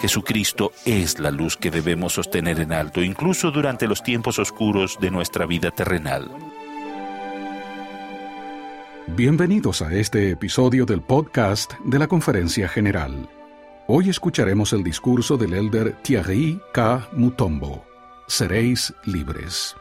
Jesucristo es la luz que debemos sostener en alto, incluso durante los tiempos oscuros de nuestra vida terrenal. Bienvenidos a este episodio del podcast de la Conferencia General. Hoy escucharemos el discurso del elder Thierry K. Mutombo. Seréis libres.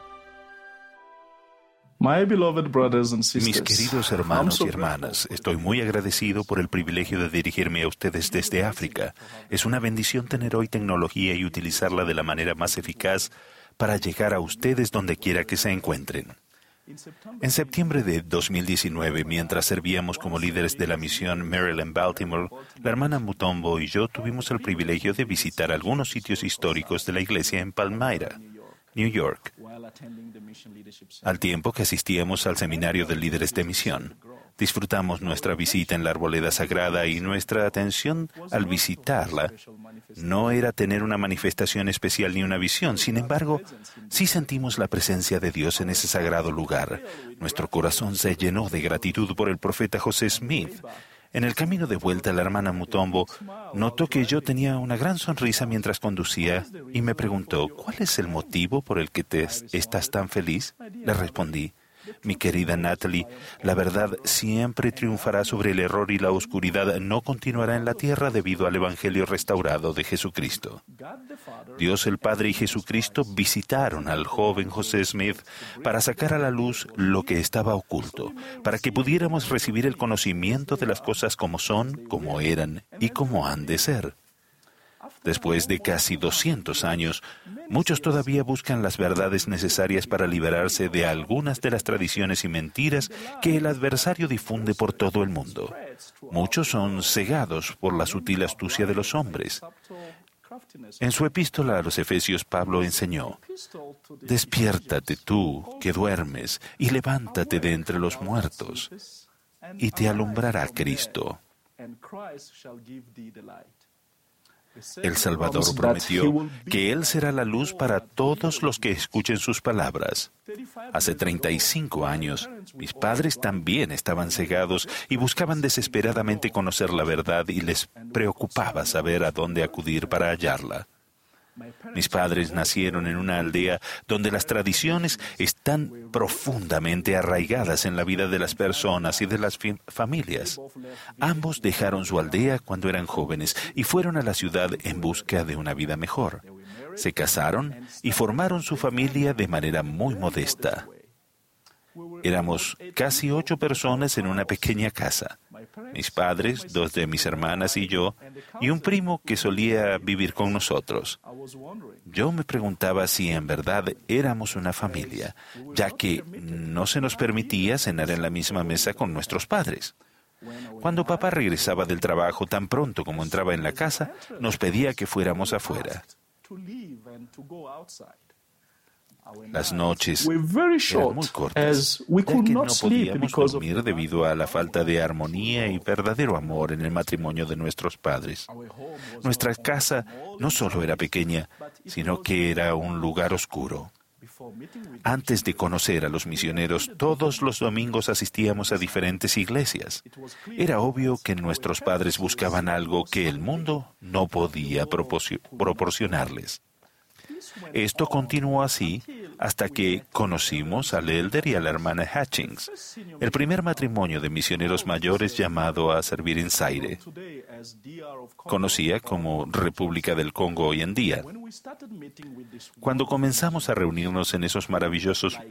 Mis queridos hermanos y hermanas, estoy muy agradecido por el privilegio de dirigirme a ustedes desde África. Es una bendición tener hoy tecnología y utilizarla de la manera más eficaz para llegar a ustedes donde quiera que se encuentren. En septiembre de 2019, mientras servíamos como líderes de la misión Maryland Baltimore, la hermana Mutombo y yo tuvimos el privilegio de visitar algunos sitios históricos de la iglesia en Palmyra, New York, al tiempo que asistíamos al seminario de líderes de misión. Disfrutamos nuestra visita en la arboleda sagrada y nuestra atención al visitarla no era tener una manifestación especial ni una visión. Sin embargo, sí sentimos la presencia de Dios en ese sagrado lugar. Nuestro corazón se llenó de gratitud por el profeta José Smith. En el camino de vuelta, la hermana Mutombo notó que yo tenía una gran sonrisa mientras conducía y me preguntó, ¿cuál es el motivo por el que te estás tan feliz? Le respondí, mi querida Natalie, la verdad siempre triunfará sobre el error y la oscuridad no continuará en la tierra debido al Evangelio restaurado de Jesucristo. Dios el Padre y Jesucristo visitaron al joven José Smith para sacar a la luz lo que estaba oculto, para que pudiéramos recibir el conocimiento de las cosas como son, como eran y como han de ser. Después de casi 200 años, muchos todavía buscan las verdades necesarias para liberarse de algunas de las tradiciones y mentiras que el adversario difunde por todo el mundo. Muchos son cegados por la sutil astucia de los hombres. En su epístola a los Efesios, Pablo enseñó, Despiértate tú que duermes y levántate de entre los muertos, y te alumbrará Cristo. El Salvador prometió que Él será la luz para todos los que escuchen sus palabras. Hace 35 años, mis padres también estaban cegados y buscaban desesperadamente conocer la verdad y les preocupaba saber a dónde acudir para hallarla. Mis padres nacieron en una aldea donde las tradiciones están profundamente arraigadas en la vida de las personas y de las familias. Ambos dejaron su aldea cuando eran jóvenes y fueron a la ciudad en busca de una vida mejor. Se casaron y formaron su familia de manera muy modesta. Éramos casi ocho personas en una pequeña casa. Mis padres, dos de mis hermanas y yo, y un primo que solía vivir con nosotros. Yo me preguntaba si en verdad éramos una familia, ya que no se nos permitía cenar en la misma mesa con nuestros padres. Cuando papá regresaba del trabajo tan pronto como entraba en la casa, nos pedía que fuéramos afuera. Las noches eran muy cortas, ya que no podíamos dormir debido a la falta de armonía y verdadero amor en el matrimonio de nuestros padres. Nuestra casa no solo era pequeña, sino que era un lugar oscuro. Antes de conocer a los misioneros, todos los domingos asistíamos a diferentes iglesias. Era obvio que nuestros padres buscaban algo que el mundo no podía proporcionarles. Esto continuó así hasta que conocimos al elder y a la hermana Hatchings, el primer matrimonio de misioneros mayores llamado a servir en Zaire, conocía como República del Congo hoy en día. Cuando comenzamos a reunirnos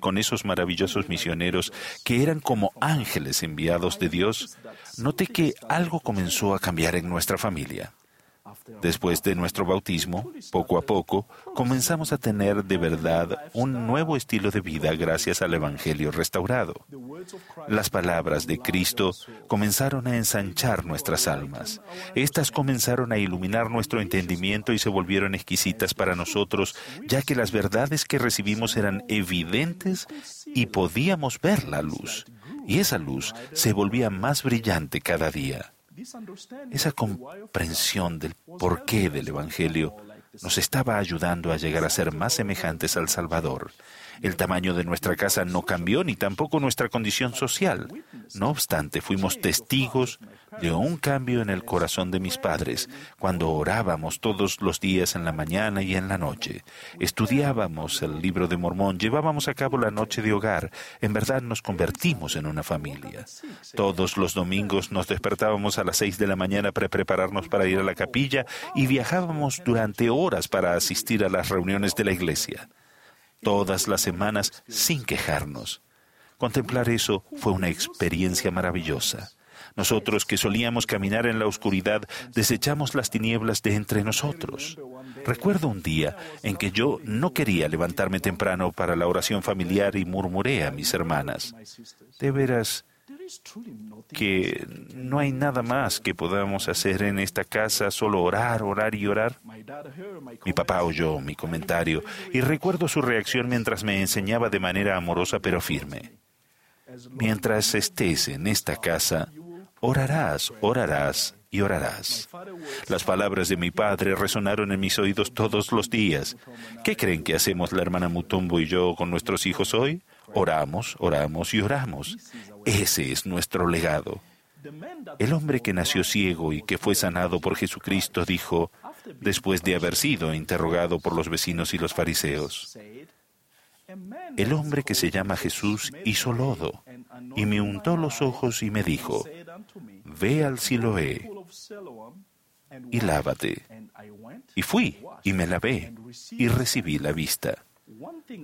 con esos maravillosos misioneros que eran como ángeles enviados de Dios, noté que algo comenzó a cambiar en nuestra familia. Después de nuestro bautismo, poco a poco, comenzamos a tener de verdad un nuevo estilo de vida gracias al Evangelio restaurado. Las palabras de Cristo comenzaron a ensanchar nuestras almas. Estas comenzaron a iluminar nuestro entendimiento y se volvieron exquisitas para nosotros, ya que las verdades que recibimos eran evidentes y podíamos ver la luz. Y esa luz se volvía más brillante cada día. Esa comprensión del porqué del Evangelio nos estaba ayudando a llegar a ser más semejantes al Salvador. El tamaño de nuestra casa no cambió ni tampoco nuestra condición social. No obstante, fuimos testigos dio un cambio en el corazón de mis padres cuando orábamos todos los días en la mañana y en la noche. Estudiábamos el libro de Mormón, llevábamos a cabo la noche de hogar. En verdad nos convertimos en una familia. Todos los domingos nos despertábamos a las seis de la mañana para prepararnos para ir a la capilla y viajábamos durante horas para asistir a las reuniones de la iglesia. Todas las semanas sin quejarnos. Contemplar eso fue una experiencia maravillosa. Nosotros que solíamos caminar en la oscuridad, desechamos las tinieblas de entre nosotros. Recuerdo un día en que yo no quería levantarme temprano para la oración familiar y murmuré a mis hermanas, de veras que no hay nada más que podamos hacer en esta casa, solo orar, orar y orar. Mi papá oyó mi comentario y recuerdo su reacción mientras me enseñaba de manera amorosa pero firme. Mientras estés en esta casa, orarás, orarás y orarás. Las palabras de mi padre resonaron en mis oídos todos los días. ¿Qué creen que hacemos la hermana Mutombo y yo con nuestros hijos hoy? Oramos, oramos y oramos. Ese es nuestro legado. El hombre que nació ciego y que fue sanado por Jesucristo dijo, después de haber sido interrogado por los vecinos y los fariseos, el hombre que se llama Jesús hizo lodo y me untó los ojos y me dijo, ve al Siloé y lávate. Y fui y me lavé y recibí la vista.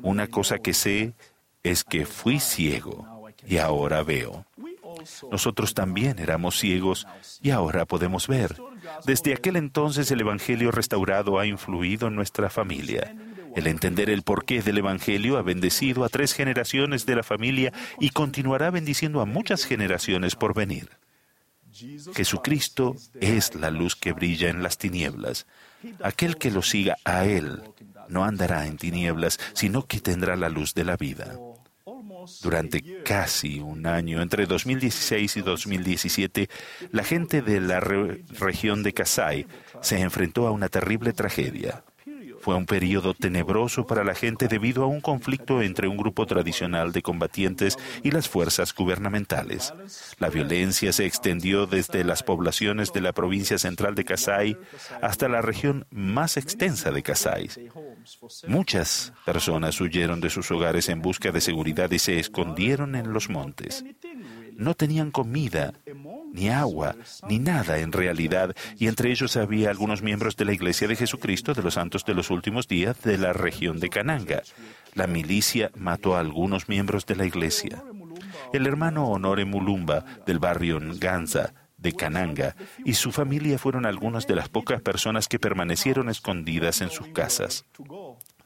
Una cosa que sé es que fui ciego y ahora veo. Nosotros también éramos ciegos y ahora podemos ver. Desde aquel entonces el Evangelio restaurado ha influido en nuestra familia. El entender el porqué del Evangelio ha bendecido a tres generaciones de la familia y continuará bendiciendo a muchas generaciones por venir. Jesucristo es la luz que brilla en las tinieblas. Aquel que lo siga a Él no andará en tinieblas, sino que tendrá la luz de la vida. Durante casi un año, entre 2016 y 2017, la gente de la región de Kasai se enfrentó a una terrible tragedia. Fue un periodo tenebroso para la gente debido a un conflicto entre un grupo tradicional de combatientes y las fuerzas gubernamentales. La violencia se extendió desde las poblaciones de la provincia central de Kasai hasta la región más extensa de Kasai. Muchas personas huyeron de sus hogares en busca de seguridad y se escondieron en los montes. No tenían comida ni agua, ni nada en realidad, y entre ellos había algunos miembros de la Iglesia de Jesucristo de los Santos de los Últimos Días de la región de Cananga. La milicia mató a algunos miembros de la Iglesia. El hermano Honore Mulumba, del barrio Nganza, de Cananga, y su familia fueron algunas de las pocas personas que permanecieron escondidas en sus casas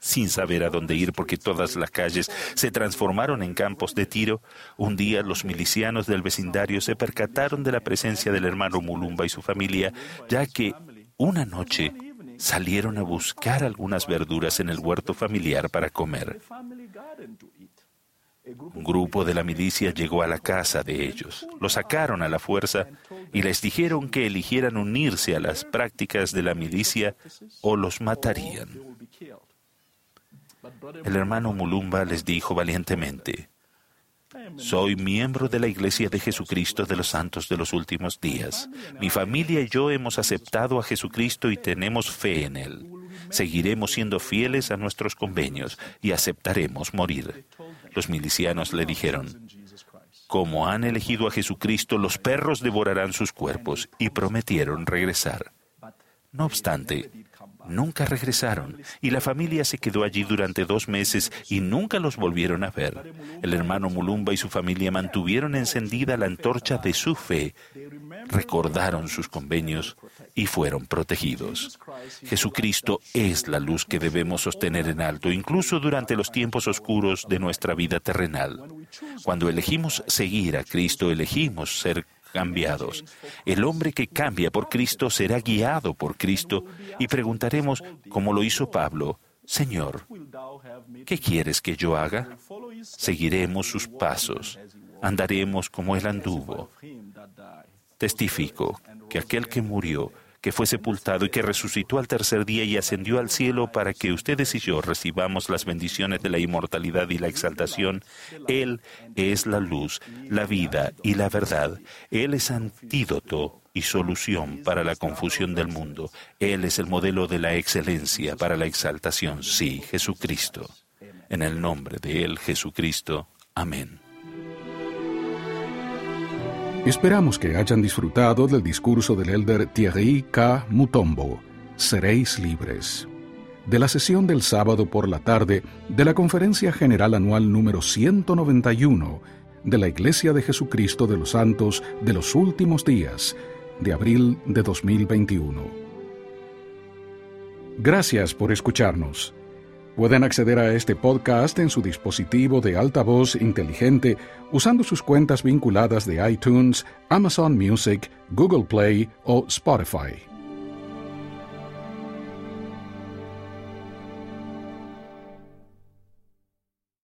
sin saber a dónde ir porque todas las calles se transformaron en campos de tiro, un día los milicianos del vecindario se percataron de la presencia del hermano Mulumba y su familia, ya que una noche salieron a buscar algunas verduras en el huerto familiar para comer. Un grupo de la milicia llegó a la casa de ellos, los sacaron a la fuerza y les dijeron que eligieran unirse a las prácticas de la milicia o los matarían. El hermano Mulumba les dijo valientemente, soy miembro de la Iglesia de Jesucristo de los Santos de los Últimos Días. Mi familia y yo hemos aceptado a Jesucristo y tenemos fe en Él. Seguiremos siendo fieles a nuestros convenios y aceptaremos morir. Los milicianos le dijeron, como han elegido a Jesucristo, los perros devorarán sus cuerpos y prometieron regresar. No obstante, nunca regresaron y la familia se quedó allí durante dos meses y nunca los volvieron a ver. El hermano Mulumba y su familia mantuvieron encendida la antorcha de su fe, recordaron sus convenios y fueron protegidos. Jesucristo es la luz que debemos sostener en alto, incluso durante los tiempos oscuros de nuestra vida terrenal. Cuando elegimos seguir a Cristo, elegimos ser cambiados. El hombre que cambia por Cristo será guiado por Cristo y preguntaremos, como lo hizo Pablo, Señor, ¿qué quieres que yo haga? Seguiremos sus pasos, andaremos como él anduvo. Testifico que aquel que murió, que fue sepultado y que resucitó al tercer día y ascendió al cielo para que ustedes y yo recibamos las bendiciones de la inmortalidad y la exaltación. Él es la luz, la vida y la verdad. Él es antídoto y solución para la confusión del mundo. Él es el modelo de la excelencia para la exaltación. Sí, Jesucristo. En el nombre de Él, Jesucristo. Amén. Esperamos que hayan disfrutado del discurso del elder Thierry K. Mutombo, Seréis libres, de la sesión del sábado por la tarde de la Conferencia General Anual número 191 de la Iglesia de Jesucristo de los Santos de los Últimos Días, de abril de 2021. Gracias por escucharnos. Pueden acceder a este podcast en su dispositivo de altavoz inteligente usando sus cuentas vinculadas de iTunes, Amazon Music, Google Play o Spotify.